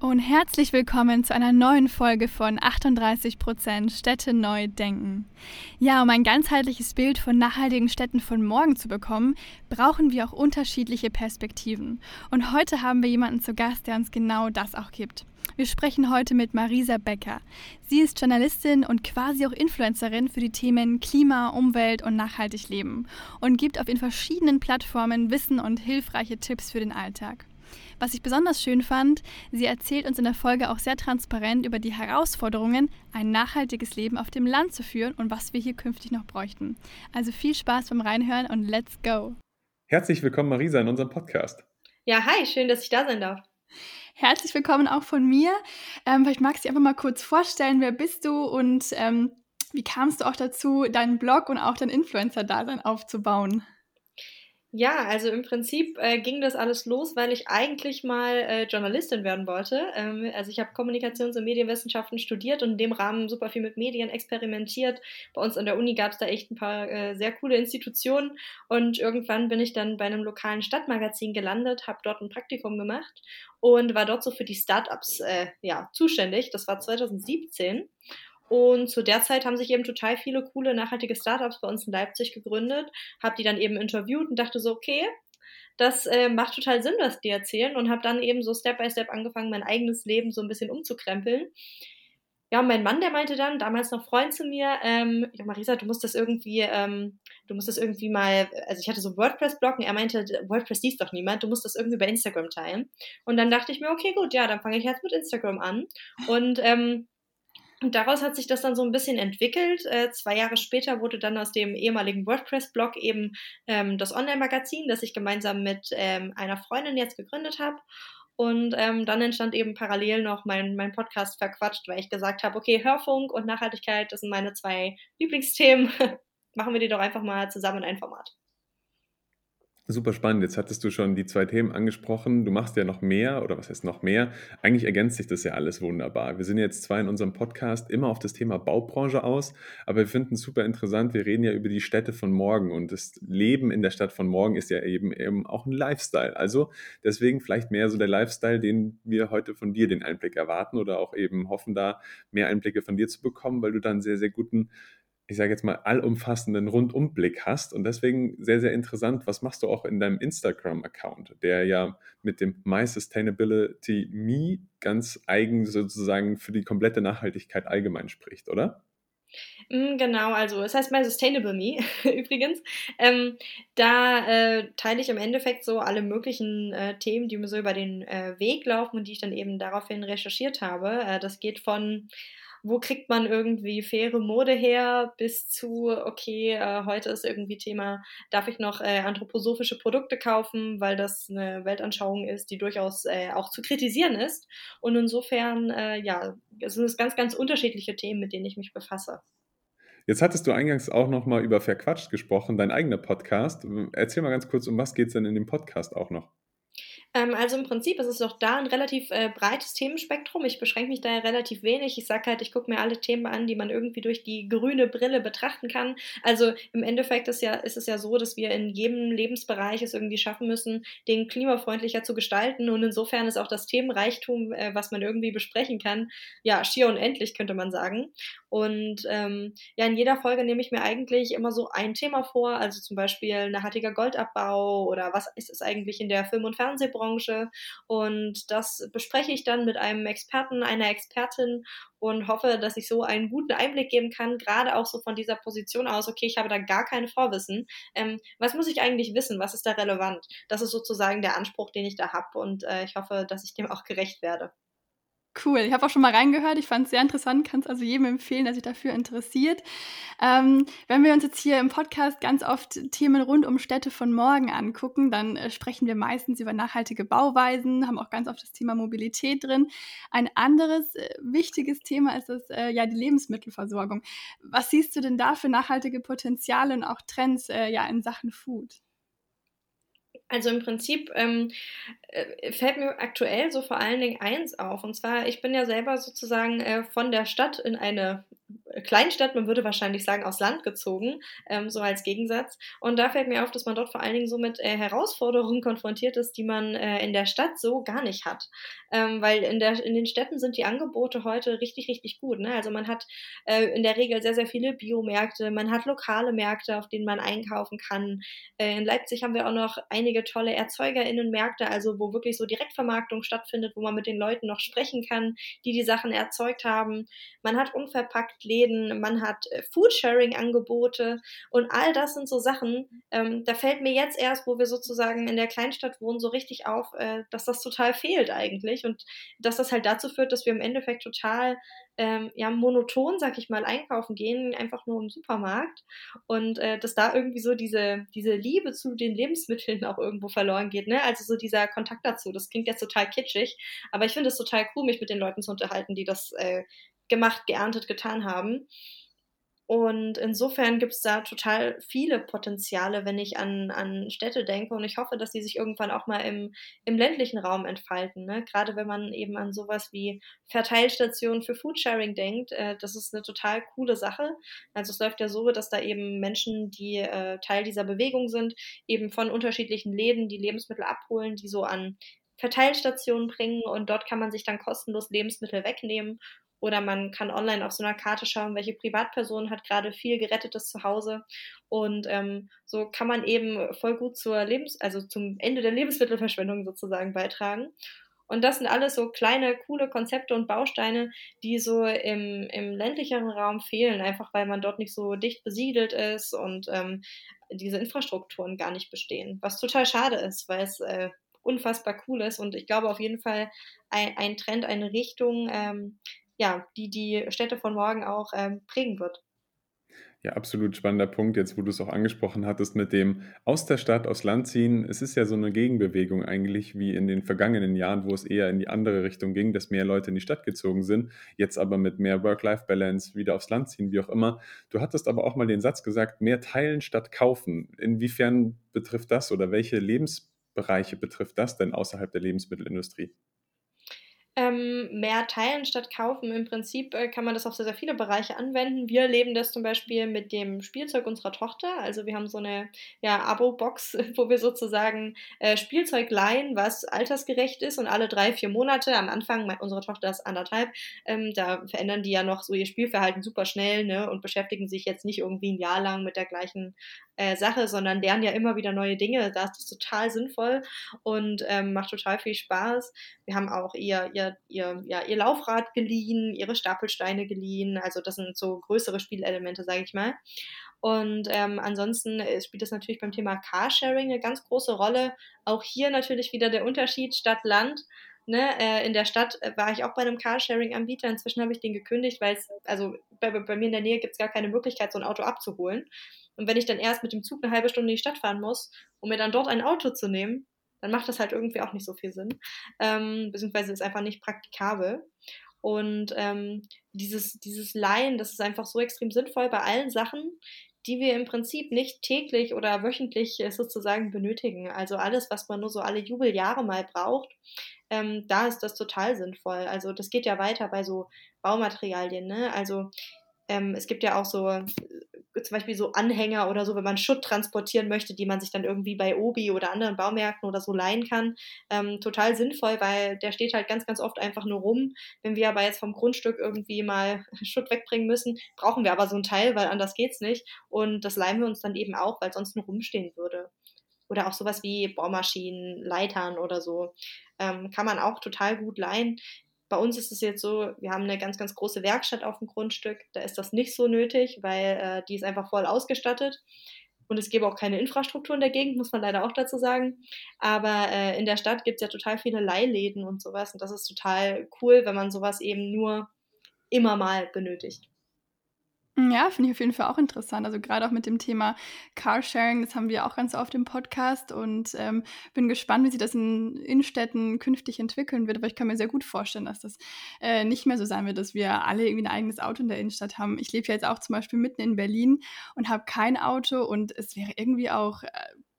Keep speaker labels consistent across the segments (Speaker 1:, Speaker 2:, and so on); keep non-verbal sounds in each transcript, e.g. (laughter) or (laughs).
Speaker 1: Und herzlich willkommen zu einer neuen Folge von 38% Städte neu denken. Ja, um ein ganzheitliches Bild von nachhaltigen Städten von morgen zu bekommen, brauchen wir auch unterschiedliche Perspektiven. Und heute haben wir jemanden zu Gast, der uns genau das auch gibt. Wir sprechen heute mit Marisa Becker. Sie ist Journalistin und quasi auch Influencerin für die Themen Klima, Umwelt und nachhaltig Leben und gibt auf den verschiedenen Plattformen Wissen und hilfreiche Tipps für den Alltag. Was ich besonders schön fand, sie erzählt uns in der Folge auch sehr transparent über die Herausforderungen, ein nachhaltiges Leben auf dem Land zu führen und was wir hier künftig noch bräuchten. Also viel Spaß beim Reinhören und let's go!
Speaker 2: Herzlich willkommen, Marisa, in unserem Podcast.
Speaker 3: Ja, hi, schön, dass ich da sein darf.
Speaker 1: Herzlich willkommen auch von mir. Ähm, vielleicht magst du dich einfach mal kurz vorstellen, wer bist du und ähm, wie kamst du auch dazu, deinen Blog und auch dein Influencer-Dasein aufzubauen?
Speaker 3: Ja, also im Prinzip äh, ging das alles los, weil ich eigentlich mal äh, Journalistin werden wollte. Ähm, also ich habe Kommunikations- und Medienwissenschaften studiert und in dem Rahmen super viel mit Medien experimentiert. Bei uns an der Uni gab es da echt ein paar äh, sehr coole Institutionen und irgendwann bin ich dann bei einem lokalen Stadtmagazin gelandet, habe dort ein Praktikum gemacht und war dort so für die Startups äh, ja, zuständig. Das war 2017 und zu der Zeit haben sich eben total viele coole nachhaltige Startups bei uns in Leipzig gegründet, habe die dann eben interviewt und dachte so, okay, das äh, macht total Sinn, was die erzählen und habe dann eben so Step by Step angefangen, mein eigenes Leben so ein bisschen umzukrempeln. Ja, mein Mann, der meinte dann, damals noch Freund zu mir, ähm, ja, Marisa, du musst das irgendwie, ähm, du musst das irgendwie mal, also ich hatte so WordPress-Blog und er meinte, WordPress liest doch niemand, du musst das irgendwie bei Instagram teilen. Und dann dachte ich mir, okay, gut, ja, dann fange ich jetzt mit Instagram an. Und ähm, und daraus hat sich das dann so ein bisschen entwickelt. Äh, zwei Jahre später wurde dann aus dem ehemaligen WordPress-Blog eben ähm, das Online-Magazin, das ich gemeinsam mit ähm, einer Freundin jetzt gegründet habe. Und ähm, dann entstand eben parallel noch mein, mein Podcast verquatscht, weil ich gesagt habe, okay, Hörfunk und Nachhaltigkeit, das sind meine zwei Lieblingsthemen. (laughs) Machen wir die doch einfach mal zusammen in ein Format.
Speaker 2: Super spannend. Jetzt hattest du schon die zwei Themen angesprochen. Du machst ja noch mehr oder was heißt noch mehr? Eigentlich ergänzt sich das ja alles wunderbar. Wir sind jetzt zwar in unserem Podcast immer auf das Thema Baubranche aus, aber wir finden es super interessant. Wir reden ja über die Städte von morgen und das Leben in der Stadt von morgen ist ja eben, eben auch ein Lifestyle. Also deswegen vielleicht mehr so der Lifestyle, den wir heute von dir den Einblick erwarten oder auch eben hoffen, da mehr Einblicke von dir zu bekommen, weil du da einen sehr, sehr guten ich sage jetzt mal, allumfassenden Rundumblick hast. Und deswegen sehr, sehr interessant, was machst du auch in deinem Instagram-Account, der ja mit dem My Sustainability Me ganz eigen sozusagen für die komplette Nachhaltigkeit allgemein spricht, oder?
Speaker 3: Mm, genau, also es heißt My Sustainable Me (laughs) übrigens. Ähm, da äh, teile ich im Endeffekt so alle möglichen äh, Themen, die mir so über den äh, Weg laufen und die ich dann eben daraufhin recherchiert habe. Äh, das geht von wo kriegt man irgendwie faire Mode her, bis zu, okay, äh, heute ist irgendwie Thema, darf ich noch äh, anthroposophische Produkte kaufen, weil das eine Weltanschauung ist, die durchaus äh, auch zu kritisieren ist. Und insofern, äh, ja, sind es ganz, ganz unterschiedliche Themen, mit denen ich mich befasse.
Speaker 2: Jetzt hattest du eingangs auch noch mal über Verquatscht gesprochen, dein eigener Podcast. Erzähl mal ganz kurz, um was geht es denn in dem Podcast auch noch?
Speaker 3: Ähm, also im Prinzip ist es auch da ein relativ äh, breites Themenspektrum. Ich beschränke mich da ja relativ wenig. Ich sage halt, ich gucke mir alle Themen an, die man irgendwie durch die grüne Brille betrachten kann. Also im Endeffekt ist, ja, ist es ja so, dass wir in jedem Lebensbereich es irgendwie schaffen müssen, den klimafreundlicher zu gestalten. Und insofern ist auch das Themenreichtum, äh, was man irgendwie besprechen kann, ja, schier unendlich, könnte man sagen. Und ähm, ja, in jeder Folge nehme ich mir eigentlich immer so ein Thema vor, also zum Beispiel nachhaltiger Goldabbau oder was ist es eigentlich in der Film- und Fernsehbranche. Und das bespreche ich dann mit einem Experten, einer Expertin und hoffe, dass ich so einen guten Einblick geben kann, gerade auch so von dieser Position aus, okay, ich habe da gar keine Vorwissen. Ähm, was muss ich eigentlich wissen? Was ist da relevant? Das ist sozusagen der Anspruch, den ich da habe und äh, ich hoffe, dass ich dem auch gerecht werde.
Speaker 1: Cool, ich habe auch schon mal reingehört. Ich fand es sehr interessant, kann es also jedem empfehlen, der sich dafür interessiert. Ähm, wenn wir uns jetzt hier im Podcast ganz oft Themen rund um Städte von morgen angucken, dann äh, sprechen wir meistens über nachhaltige Bauweisen, haben auch ganz oft das Thema Mobilität drin. Ein anderes äh, wichtiges Thema ist das, äh, ja die Lebensmittelversorgung. Was siehst du denn da für nachhaltige Potenziale und auch Trends äh, ja in Sachen Food?
Speaker 3: Also im Prinzip ähm, äh, fällt mir aktuell so vor allen Dingen eins auf. Und zwar, ich bin ja selber sozusagen äh, von der Stadt in eine Kleinstadt, man würde wahrscheinlich sagen, aus Land gezogen, ähm, so als Gegensatz. Und da fällt mir auf, dass man dort vor allen Dingen so mit äh, Herausforderungen (laughs) konfrontiert ist, die man äh, in der Stadt so gar nicht hat. Ähm, weil in, der, in den Städten sind die Angebote heute richtig, richtig gut. Ne? Also man hat äh, in der Regel sehr, sehr viele Biomärkte, man hat lokale Märkte, auf denen man einkaufen kann. Äh, in Leipzig haben wir auch noch einige tolle ErzeugerInnenmärkte, also wo wirklich so Direktvermarktung stattfindet, wo man mit den Leuten noch sprechen kann, die die Sachen erzeugt haben. Man hat unverpackt Läden, man hat äh, Foodsharing-Angebote und all das sind so Sachen, ähm, da fällt mir jetzt erst, wo wir sozusagen in der Kleinstadt wohnen, so richtig auf, äh, dass das total fehlt eigentlich und dass das halt dazu führt, dass wir im Endeffekt total ähm, ja, monoton, sag ich mal, einkaufen gehen, einfach nur im Supermarkt und äh, dass da irgendwie so diese, diese Liebe zu den Lebensmitteln (laughs) auch irgendwo verloren geht, ne? Also so dieser Kontakt dazu, das klingt jetzt total kitschig, aber ich finde es total cool, mich mit den Leuten zu unterhalten, die das äh, gemacht, geerntet, getan haben. Und insofern gibt es da total viele Potenziale, wenn ich an, an Städte denke. Und ich hoffe, dass die sich irgendwann auch mal im, im ländlichen Raum entfalten. Ne? Gerade wenn man eben an sowas wie Verteilstationen für Foodsharing denkt. Äh, das ist eine total coole Sache. Also es läuft ja so, dass da eben Menschen, die äh, Teil dieser Bewegung sind, eben von unterschiedlichen Läden die Lebensmittel abholen, die so an Verteilstationen bringen. Und dort kann man sich dann kostenlos Lebensmittel wegnehmen oder man kann online auf so einer Karte schauen, welche Privatperson hat gerade viel gerettetes zu Hause. Und ähm, so kann man eben voll gut zur Lebens-, also zum Ende der Lebensmittelverschwendung sozusagen beitragen. Und das sind alles so kleine, coole Konzepte und Bausteine, die so im, im ländlicheren Raum fehlen, einfach weil man dort nicht so dicht besiedelt ist und ähm, diese Infrastrukturen gar nicht bestehen. Was total schade ist, weil es äh, unfassbar cool ist und ich glaube auf jeden Fall ein, ein Trend, eine Richtung, ähm, ja, die die Städte von morgen auch ähm, prägen wird.
Speaker 2: Ja, absolut spannender Punkt, jetzt wo du es auch angesprochen hattest mit dem aus der Stadt, aus Land ziehen. Es ist ja so eine Gegenbewegung eigentlich wie in den vergangenen Jahren, wo es eher in die andere Richtung ging, dass mehr Leute in die Stadt gezogen sind, jetzt aber mit mehr Work-Life-Balance wieder aufs Land ziehen, wie auch immer. Du hattest aber auch mal den Satz gesagt, mehr teilen statt kaufen. Inwiefern betrifft das oder welche Lebensbereiche betrifft das denn außerhalb der Lebensmittelindustrie?
Speaker 3: Ähm, mehr teilen statt kaufen. Im Prinzip äh, kann man das auf sehr, sehr viele Bereiche anwenden. Wir leben das zum Beispiel mit dem Spielzeug unserer Tochter. Also wir haben so eine ja, Abo-Box, (laughs) wo wir sozusagen äh, Spielzeug leihen, was altersgerecht ist und alle drei, vier Monate, am Anfang, unsere Tochter ist anderthalb, ähm, da verändern die ja noch so ihr Spielverhalten super schnell ne, und beschäftigen sich jetzt nicht irgendwie ein Jahr lang mit der gleichen äh, Sache, sondern lernen ja immer wieder neue Dinge. Da ist das total sinnvoll und ähm, macht total viel Spaß. Wir haben auch ihr, ihr, ihr, ja, ihr Laufrad geliehen, ihre Stapelsteine geliehen. Also das sind so größere Spielelemente, sage ich mal. Und ähm, ansonsten äh, spielt es natürlich beim Thema Carsharing eine ganz große Rolle. Auch hier natürlich wieder der Unterschied Stadt-Land. Ne, äh, in der Stadt äh, war ich auch bei einem Carsharing-Anbieter. Inzwischen habe ich den gekündigt, weil es, also bei, bei mir in der Nähe gibt es gar keine Möglichkeit, so ein Auto abzuholen. Und wenn ich dann erst mit dem Zug eine halbe Stunde in die Stadt fahren muss, um mir dann dort ein Auto zu nehmen, dann macht das halt irgendwie auch nicht so viel Sinn. Ähm, beziehungsweise ist einfach nicht praktikabel. Und ähm, dieses, dieses Leihen, das ist einfach so extrem sinnvoll bei allen Sachen, die wir im Prinzip nicht täglich oder wöchentlich äh, sozusagen benötigen. Also alles, was man nur so alle Jubeljahre mal braucht, ähm, da ist das total sinnvoll. Also das geht ja weiter bei so Baumaterialien. Ne? Also ähm, es gibt ja auch so zum Beispiel so Anhänger oder so, wenn man Schutt transportieren möchte, die man sich dann irgendwie bei Obi oder anderen Baumärkten oder so leihen kann. Ähm, total sinnvoll, weil der steht halt ganz, ganz oft einfach nur rum. Wenn wir aber jetzt vom Grundstück irgendwie mal (laughs) Schutt wegbringen müssen, brauchen wir aber so ein Teil, weil anders geht's nicht. Und das leihen wir uns dann eben auch, weil sonst nur rumstehen würde. Oder auch sowas wie Bohrmaschinen, Leitern oder so. Ähm, kann man auch total gut leihen. Bei uns ist es jetzt so, wir haben eine ganz, ganz große Werkstatt auf dem Grundstück. Da ist das nicht so nötig, weil äh, die ist einfach voll ausgestattet. Und es gäbe auch keine Infrastruktur in der Gegend, muss man leider auch dazu sagen. Aber äh, in der Stadt gibt es ja total viele Leihläden und sowas. Und das ist total cool, wenn man sowas eben nur immer mal benötigt.
Speaker 1: Ja, finde ich auf jeden Fall auch interessant. Also gerade auch mit dem Thema Carsharing, das haben wir auch ganz oft im Podcast und ähm, bin gespannt, wie sich das in Innenstädten künftig entwickeln wird. Aber ich kann mir sehr gut vorstellen, dass das äh, nicht mehr so sein wird, dass wir alle irgendwie ein eigenes Auto in der Innenstadt haben. Ich lebe ja jetzt auch zum Beispiel mitten in Berlin und habe kein Auto und es wäre irgendwie auch äh,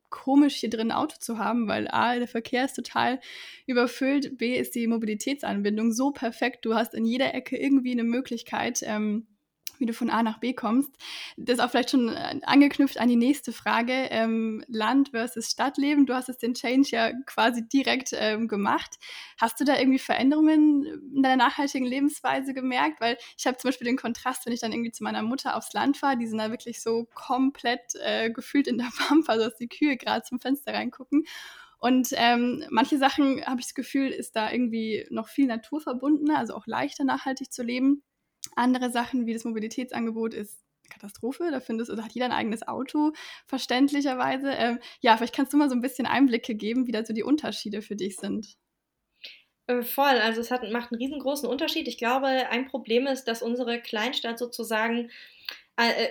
Speaker 1: komisch, hier drin ein Auto zu haben, weil A, der Verkehr ist total überfüllt, B, ist die Mobilitätsanbindung so perfekt. Du hast in jeder Ecke irgendwie eine Möglichkeit, ähm, wie du von A nach B kommst. Das ist auch vielleicht schon äh, angeknüpft an die nächste Frage. Ähm, Land versus Stadtleben. Du hast jetzt den Change ja quasi direkt ähm, gemacht. Hast du da irgendwie Veränderungen in deiner nachhaltigen Lebensweise gemerkt? Weil ich habe zum Beispiel den Kontrast, wenn ich dann irgendwie zu meiner Mutter aufs Land fahre, die sind da wirklich so komplett äh, gefühlt in der (laughs) Pampa, dass die Kühe gerade zum Fenster reingucken. Und ähm, manche Sachen, habe ich das Gefühl, ist da irgendwie noch viel naturverbundener, also auch leichter nachhaltig zu leben. Andere Sachen wie das Mobilitätsangebot ist Katastrophe. Da findest, also hat jeder ein eigenes Auto, verständlicherweise. Ähm, ja, vielleicht kannst du mal so ein bisschen Einblicke geben, wie da so die Unterschiede für dich sind.
Speaker 3: Äh, voll, also es hat, macht einen riesengroßen Unterschied. Ich glaube, ein Problem ist, dass unsere Kleinstadt sozusagen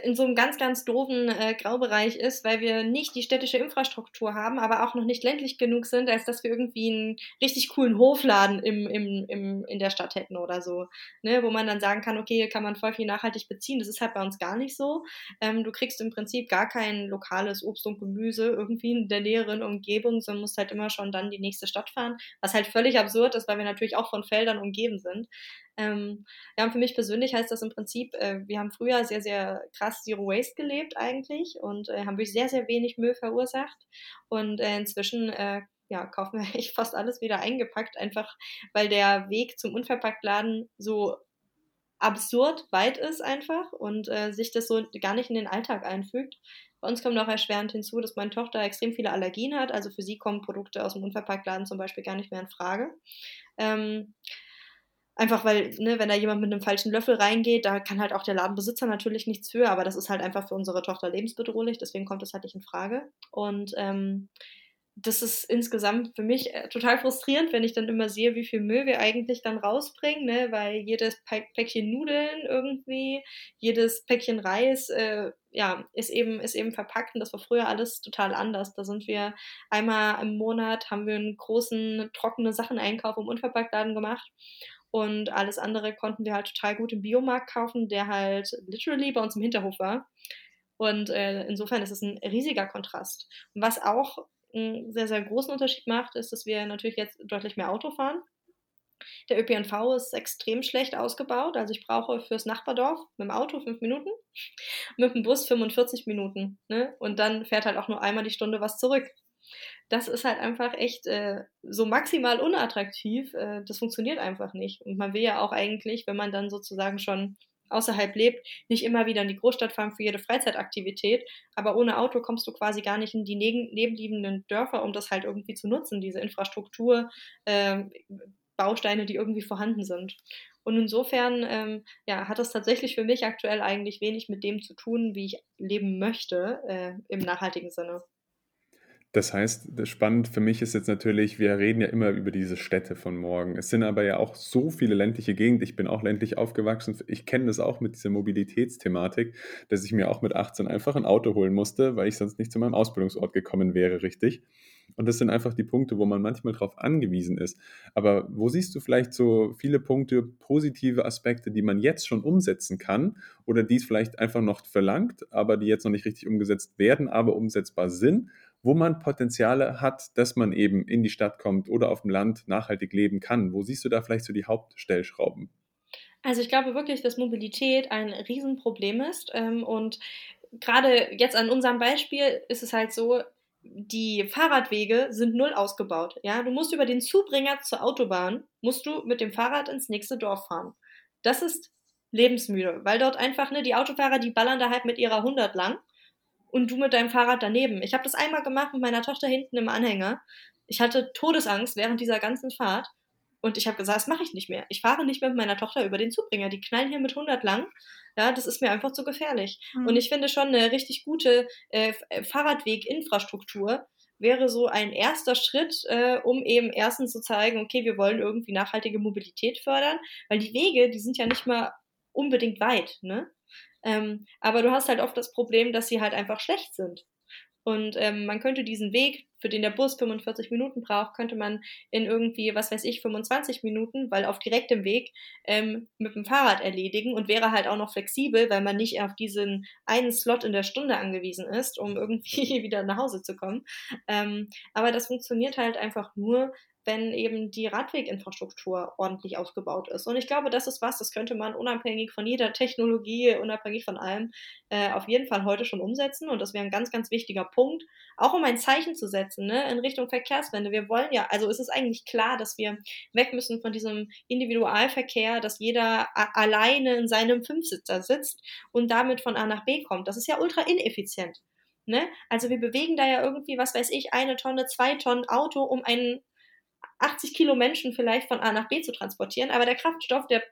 Speaker 3: in so einem ganz, ganz doofen äh, Graubereich ist, weil wir nicht die städtische Infrastruktur haben, aber auch noch nicht ländlich genug sind, als dass wir irgendwie einen richtig coolen Hofladen im, im, im, in der Stadt hätten oder so. Ne? Wo man dann sagen kann, okay, hier kann man voll viel nachhaltig beziehen. Das ist halt bei uns gar nicht so. Ähm, du kriegst im Prinzip gar kein lokales Obst und Gemüse irgendwie in der näheren Umgebung, sondern musst halt immer schon dann die nächste Stadt fahren, was halt völlig absurd ist, weil wir natürlich auch von Feldern umgeben sind. Ähm, ja, und für mich persönlich heißt das im Prinzip, äh, wir haben früher sehr, sehr krass Zero Waste gelebt eigentlich und äh, haben wirklich sehr, sehr wenig Müll verursacht. Und äh, inzwischen äh, ja, kaufen wir (laughs) echt fast alles wieder eingepackt, einfach weil der Weg zum Unverpacktladen so absurd weit ist einfach und äh, sich das so gar nicht in den Alltag einfügt. Bei uns kommt noch erschwerend hinzu, dass meine Tochter extrem viele Allergien hat. Also für sie kommen Produkte aus dem Unverpacktladen zum Beispiel gar nicht mehr in Frage. Ähm, Einfach weil, ne, wenn da jemand mit einem falschen Löffel reingeht, da kann halt auch der Ladenbesitzer natürlich nichts für, aber das ist halt einfach für unsere Tochter lebensbedrohlich, deswegen kommt das halt nicht in Frage. Und ähm, das ist insgesamt für mich äh, total frustrierend, wenn ich dann immer sehe, wie viel Müll wir eigentlich dann rausbringen, ne? weil jedes Päckchen Nudeln irgendwie, jedes Päckchen Reis, äh, ja, ist eben, ist eben verpackt und das war früher alles total anders. Da sind wir einmal im Monat, haben wir einen großen trockene Sachen-Einkauf im Unverpacktladen gemacht und alles andere konnten wir halt total gut im Biomarkt kaufen, der halt literally bei uns im Hinterhof war. Und äh, insofern ist es ein riesiger Kontrast. Was auch einen sehr, sehr großen Unterschied macht, ist, dass wir natürlich jetzt deutlich mehr Auto fahren. Der ÖPNV ist extrem schlecht ausgebaut. Also ich brauche fürs Nachbardorf mit dem Auto fünf Minuten, (laughs) mit dem Bus 45 Minuten. Ne? Und dann fährt halt auch nur einmal die Stunde was zurück das ist halt einfach echt äh, so maximal unattraktiv. Äh, das funktioniert einfach nicht. Und man will ja auch eigentlich, wenn man dann sozusagen schon außerhalb lebt, nicht immer wieder in die Großstadt fahren für jede Freizeitaktivität. Aber ohne Auto kommst du quasi gar nicht in die nebenliegenden Dörfer, um das halt irgendwie zu nutzen, diese Infrastruktur, äh, Bausteine, die irgendwie vorhanden sind. Und insofern ähm, ja, hat das tatsächlich für mich aktuell eigentlich wenig mit dem zu tun, wie ich leben möchte äh, im nachhaltigen Sinne.
Speaker 2: Das heißt, das spannend für mich ist jetzt natürlich, wir reden ja immer über diese Städte von morgen. Es sind aber ja auch so viele ländliche Gegenden. Ich bin auch ländlich aufgewachsen. Ich kenne das auch mit dieser Mobilitätsthematik, dass ich mir auch mit 18 einfach ein Auto holen musste, weil ich sonst nicht zu meinem Ausbildungsort gekommen wäre, richtig. Und das sind einfach die Punkte, wo man manchmal darauf angewiesen ist. Aber wo siehst du vielleicht so viele Punkte, positive Aspekte, die man jetzt schon umsetzen kann oder die es vielleicht einfach noch verlangt, aber die jetzt noch nicht richtig umgesetzt werden, aber umsetzbar sind? Wo man Potenziale hat, dass man eben in die Stadt kommt oder auf dem Land nachhaltig leben kann. Wo siehst du da vielleicht so die Hauptstellschrauben?
Speaker 3: Also ich glaube wirklich, dass Mobilität ein Riesenproblem ist. Ähm, und gerade jetzt an unserem Beispiel ist es halt so, die Fahrradwege sind null ausgebaut. Ja, du musst über den Zubringer zur Autobahn, musst du mit dem Fahrrad ins nächste Dorf fahren. Das ist lebensmüde, weil dort einfach, ne, die Autofahrer, die ballern da halt mit ihrer 100 lang und du mit deinem Fahrrad daneben. Ich habe das einmal gemacht mit meiner Tochter hinten im Anhänger. Ich hatte Todesangst während dieser ganzen Fahrt und ich habe gesagt, das mache ich nicht mehr. Ich fahre nicht mehr mit meiner Tochter über den Zubringer. Die knallen hier mit 100 lang. Ja, das ist mir einfach zu gefährlich. Mhm. Und ich finde schon eine richtig gute äh, äh, Fahrradweginfrastruktur wäre so ein erster Schritt, äh, um eben erstens zu zeigen, okay, wir wollen irgendwie nachhaltige Mobilität fördern, weil die Wege, die sind ja nicht mal unbedingt weit, ne? Ähm, aber du hast halt oft das Problem, dass sie halt einfach schlecht sind. Und ähm, man könnte diesen Weg für den der Bus 45 Minuten braucht, könnte man in irgendwie, was weiß ich, 25 Minuten, weil auf direktem Weg ähm, mit dem Fahrrad erledigen und wäre halt auch noch flexibel, weil man nicht auf diesen einen Slot in der Stunde angewiesen ist, um irgendwie (laughs) wieder nach Hause zu kommen. Ähm, aber das funktioniert halt einfach nur, wenn eben die Radweginfrastruktur ordentlich ausgebaut ist. Und ich glaube, das ist was, das könnte man unabhängig von jeder Technologie, unabhängig von allem, äh, auf jeden Fall heute schon umsetzen. Und das wäre ein ganz, ganz wichtiger Punkt, auch um ein Zeichen zu setzen ne, in Richtung Verkehrswende. Wir wollen ja, also es ist eigentlich klar, dass wir weg müssen von diesem Individualverkehr, dass jeder alleine in seinem Fünfsitzer sitzt und damit von A nach B kommt. Das ist ja ultra ineffizient. Ne? Also wir bewegen da ja irgendwie, was weiß ich, eine Tonne, zwei Tonnen Auto, um einen 80 Kilo Menschen vielleicht von A nach B zu transportieren, aber der Kraftstoff, der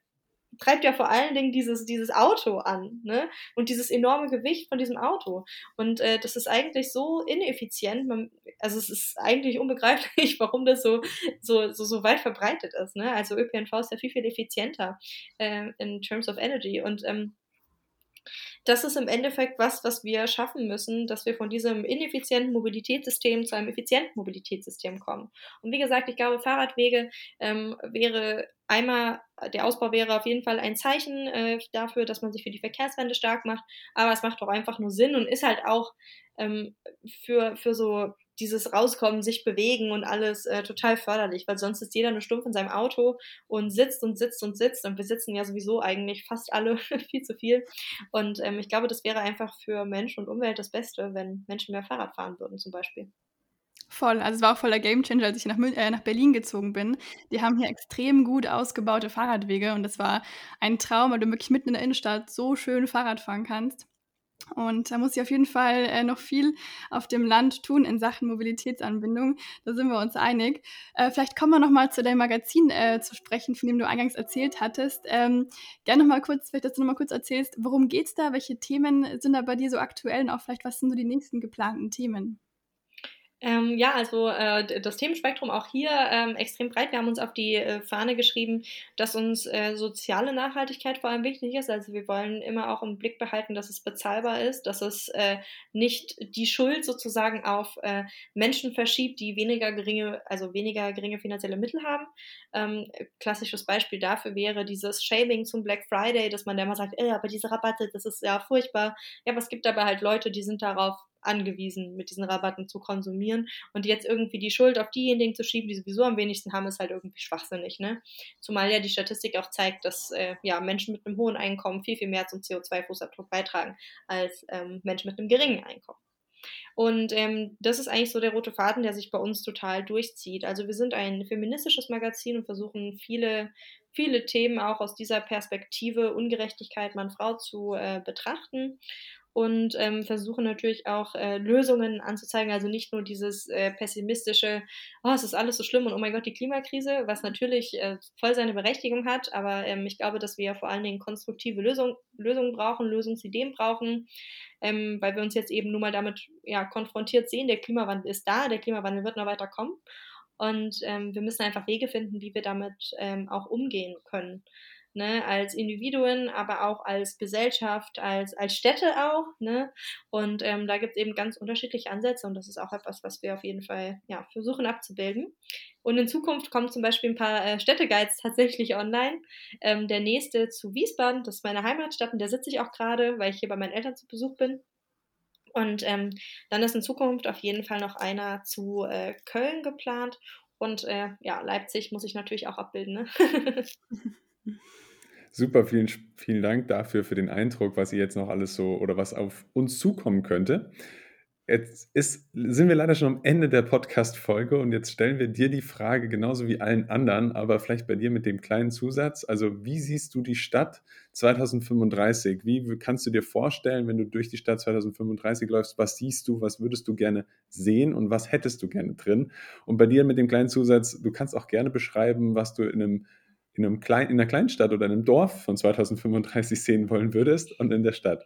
Speaker 3: treibt ja vor allen Dingen dieses, dieses Auto an, ne? Und dieses enorme Gewicht von diesem Auto. Und äh, das ist eigentlich so ineffizient, man, also es ist eigentlich unbegreiflich, (laughs) warum das so, so, so, so weit verbreitet ist. Ne? Also ÖPNV ist ja viel, viel effizienter äh, in terms of energy. Und ähm, das ist im Endeffekt was, was wir schaffen müssen, dass wir von diesem ineffizienten Mobilitätssystem zu einem effizienten Mobilitätssystem kommen. Und wie gesagt, ich glaube, Fahrradwege ähm, wäre einmal, der Ausbau wäre auf jeden Fall ein Zeichen äh, dafür, dass man sich für die Verkehrswende stark macht, aber es macht doch einfach nur Sinn und ist halt auch ähm, für, für so dieses Rauskommen, sich bewegen und alles äh, total förderlich, weil sonst ist jeder nur stumpf in seinem Auto und sitzt und sitzt und sitzt und wir sitzen ja sowieso eigentlich fast alle (laughs) viel zu viel. Und ähm, ich glaube, das wäre einfach für Mensch und Umwelt das Beste, wenn Menschen mehr Fahrrad fahren würden zum Beispiel.
Speaker 1: Voll, also es war auch voller Gamechanger, als ich nach, äh, nach Berlin gezogen bin. Die haben hier extrem gut ausgebaute Fahrradwege und das war ein Traum, weil du wirklich mitten in der Innenstadt so schön Fahrrad fahren kannst. Und da muss ich auf jeden Fall äh, noch viel auf dem Land tun in Sachen Mobilitätsanbindung. Da sind wir uns einig. Äh, vielleicht kommen wir noch mal zu deinem Magazin äh, zu sprechen, von dem du eingangs erzählt hattest. Ähm, gerne noch mal kurz, vielleicht, dass du noch mal kurz erzählst, worum geht's da? Welche Themen sind da bei dir so aktuell und auch vielleicht, was sind so die nächsten geplanten Themen?
Speaker 3: Ähm, ja, also äh, das Themenspektrum auch hier ähm, extrem breit. Wir haben uns auf die äh, Fahne geschrieben, dass uns äh, soziale Nachhaltigkeit vor allem wichtig ist. Also wir wollen immer auch im Blick behalten, dass es bezahlbar ist, dass es äh, nicht die Schuld sozusagen auf äh, Menschen verschiebt, die weniger geringe, also weniger geringe finanzielle Mittel haben. Ähm, klassisches Beispiel dafür wäre dieses Shaming zum Black Friday, dass man da immer sagt, äh, aber diese Rabatte, das ist ja furchtbar. Ja, aber es gibt dabei halt Leute, die sind darauf angewiesen, mit diesen Rabatten zu konsumieren. Und jetzt irgendwie die Schuld auf diejenigen zu schieben, die sowieso am wenigsten haben, ist halt irgendwie schwachsinnig. Ne? Zumal ja die Statistik auch zeigt, dass äh, ja, Menschen mit einem hohen Einkommen viel, viel mehr zum CO2-Fußabdruck beitragen als ähm, Menschen mit einem geringen Einkommen. Und ähm, das ist eigentlich so der rote Faden, der sich bei uns total durchzieht. Also wir sind ein feministisches Magazin und versuchen viele, viele Themen auch aus dieser Perspektive Ungerechtigkeit Mann-Frau zu äh, betrachten und ähm, versuchen natürlich auch äh, Lösungen anzuzeigen. Also nicht nur dieses äh, pessimistische, oh, es ist alles so schlimm und oh mein Gott, die Klimakrise, was natürlich äh, voll seine Berechtigung hat. Aber ähm, ich glaube, dass wir vor allen Dingen konstruktive Lösung, Lösungen brauchen, Lösungsideen brauchen, ähm, weil wir uns jetzt eben nun mal damit ja, konfrontiert sehen. Der Klimawandel ist da, der Klimawandel wird noch weiter kommen. Und ähm, wir müssen einfach Wege finden, wie wir damit ähm, auch umgehen können ne, als Individuen, aber auch als Gesellschaft, als, als Städte auch. Ne? Und ähm, da gibt es eben ganz unterschiedliche Ansätze und das ist auch etwas, was wir auf jeden Fall ja, versuchen abzubilden. Und in Zukunft kommen zum Beispiel ein paar äh, Städteguides tatsächlich online. Ähm, der nächste zu Wiesbaden, das ist meine Heimatstadt und der sitze ich auch gerade, weil ich hier bei meinen Eltern zu Besuch bin. Und ähm, dann ist in Zukunft auf jeden Fall noch einer zu äh, Köln geplant. Und äh, ja, Leipzig muss ich natürlich auch abbilden. Ne? (laughs) (laughs)
Speaker 2: Super, vielen, vielen Dank dafür, für den Eindruck, was ihr jetzt noch alles so oder was auf uns zukommen könnte. Jetzt ist, sind wir leider schon am Ende der Podcast-Folge und jetzt stellen wir dir die Frage genauso wie allen anderen, aber vielleicht bei dir mit dem kleinen Zusatz. Also, wie siehst du die Stadt 2035? Wie kannst du dir vorstellen, wenn du durch die Stadt 2035 läufst, was siehst du, was würdest du gerne sehen und was hättest du gerne drin? Und bei dir mit dem kleinen Zusatz, du kannst auch gerne beschreiben, was du in einem in, einem klein, in einer Kleinstadt oder einem Dorf von 2035 sehen wollen würdest und in der Stadt?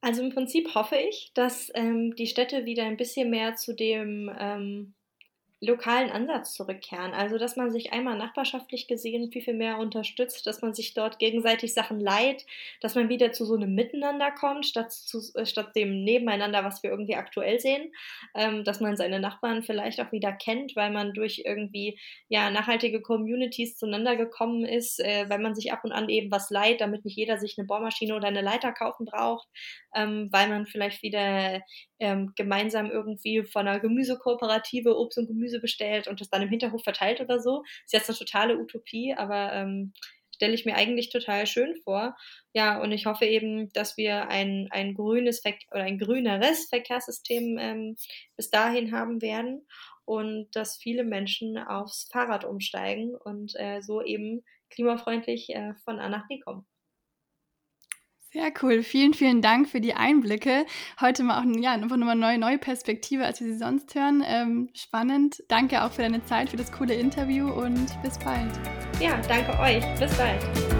Speaker 3: Also im Prinzip hoffe ich, dass ähm, die Städte wieder ein bisschen mehr zu dem ähm, lokalen Ansatz zurückkehren. Also, dass man sich einmal nachbarschaftlich gesehen viel, viel mehr unterstützt, dass man sich dort gegenseitig Sachen leiht, dass man wieder zu so einem Miteinander kommt, statt, zu, äh, statt dem Nebeneinander, was wir irgendwie aktuell sehen, ähm, dass man seine Nachbarn vielleicht auch wieder kennt, weil man durch irgendwie ja, nachhaltige Communities zueinander gekommen ist, äh, weil man sich ab und an eben was leiht, damit nicht jeder sich eine Bohrmaschine oder eine Leiter kaufen braucht, ähm, weil man vielleicht wieder ähm, gemeinsam irgendwie von einer Gemüsekooperative Obst und Gemüse bestellt und das dann im Hinterhof verteilt oder so. Ist jetzt eine totale Utopie, aber ähm, stelle ich mir eigentlich total schön vor. Ja, und ich hoffe eben, dass wir ein, ein grünes oder ein grüneres Verkehrssystem ähm, bis dahin haben werden und dass viele Menschen aufs Fahrrad umsteigen und äh, so eben klimafreundlich äh, von A nach B kommen.
Speaker 1: Sehr cool. Vielen, vielen Dank für die Einblicke. Heute mal auch ja, einfach nochmal eine neue, neue Perspektive, als wir sie sonst hören. Ähm, spannend. Danke auch für deine Zeit, für das coole Interview und bis bald.
Speaker 3: Ja, danke euch. Bis bald.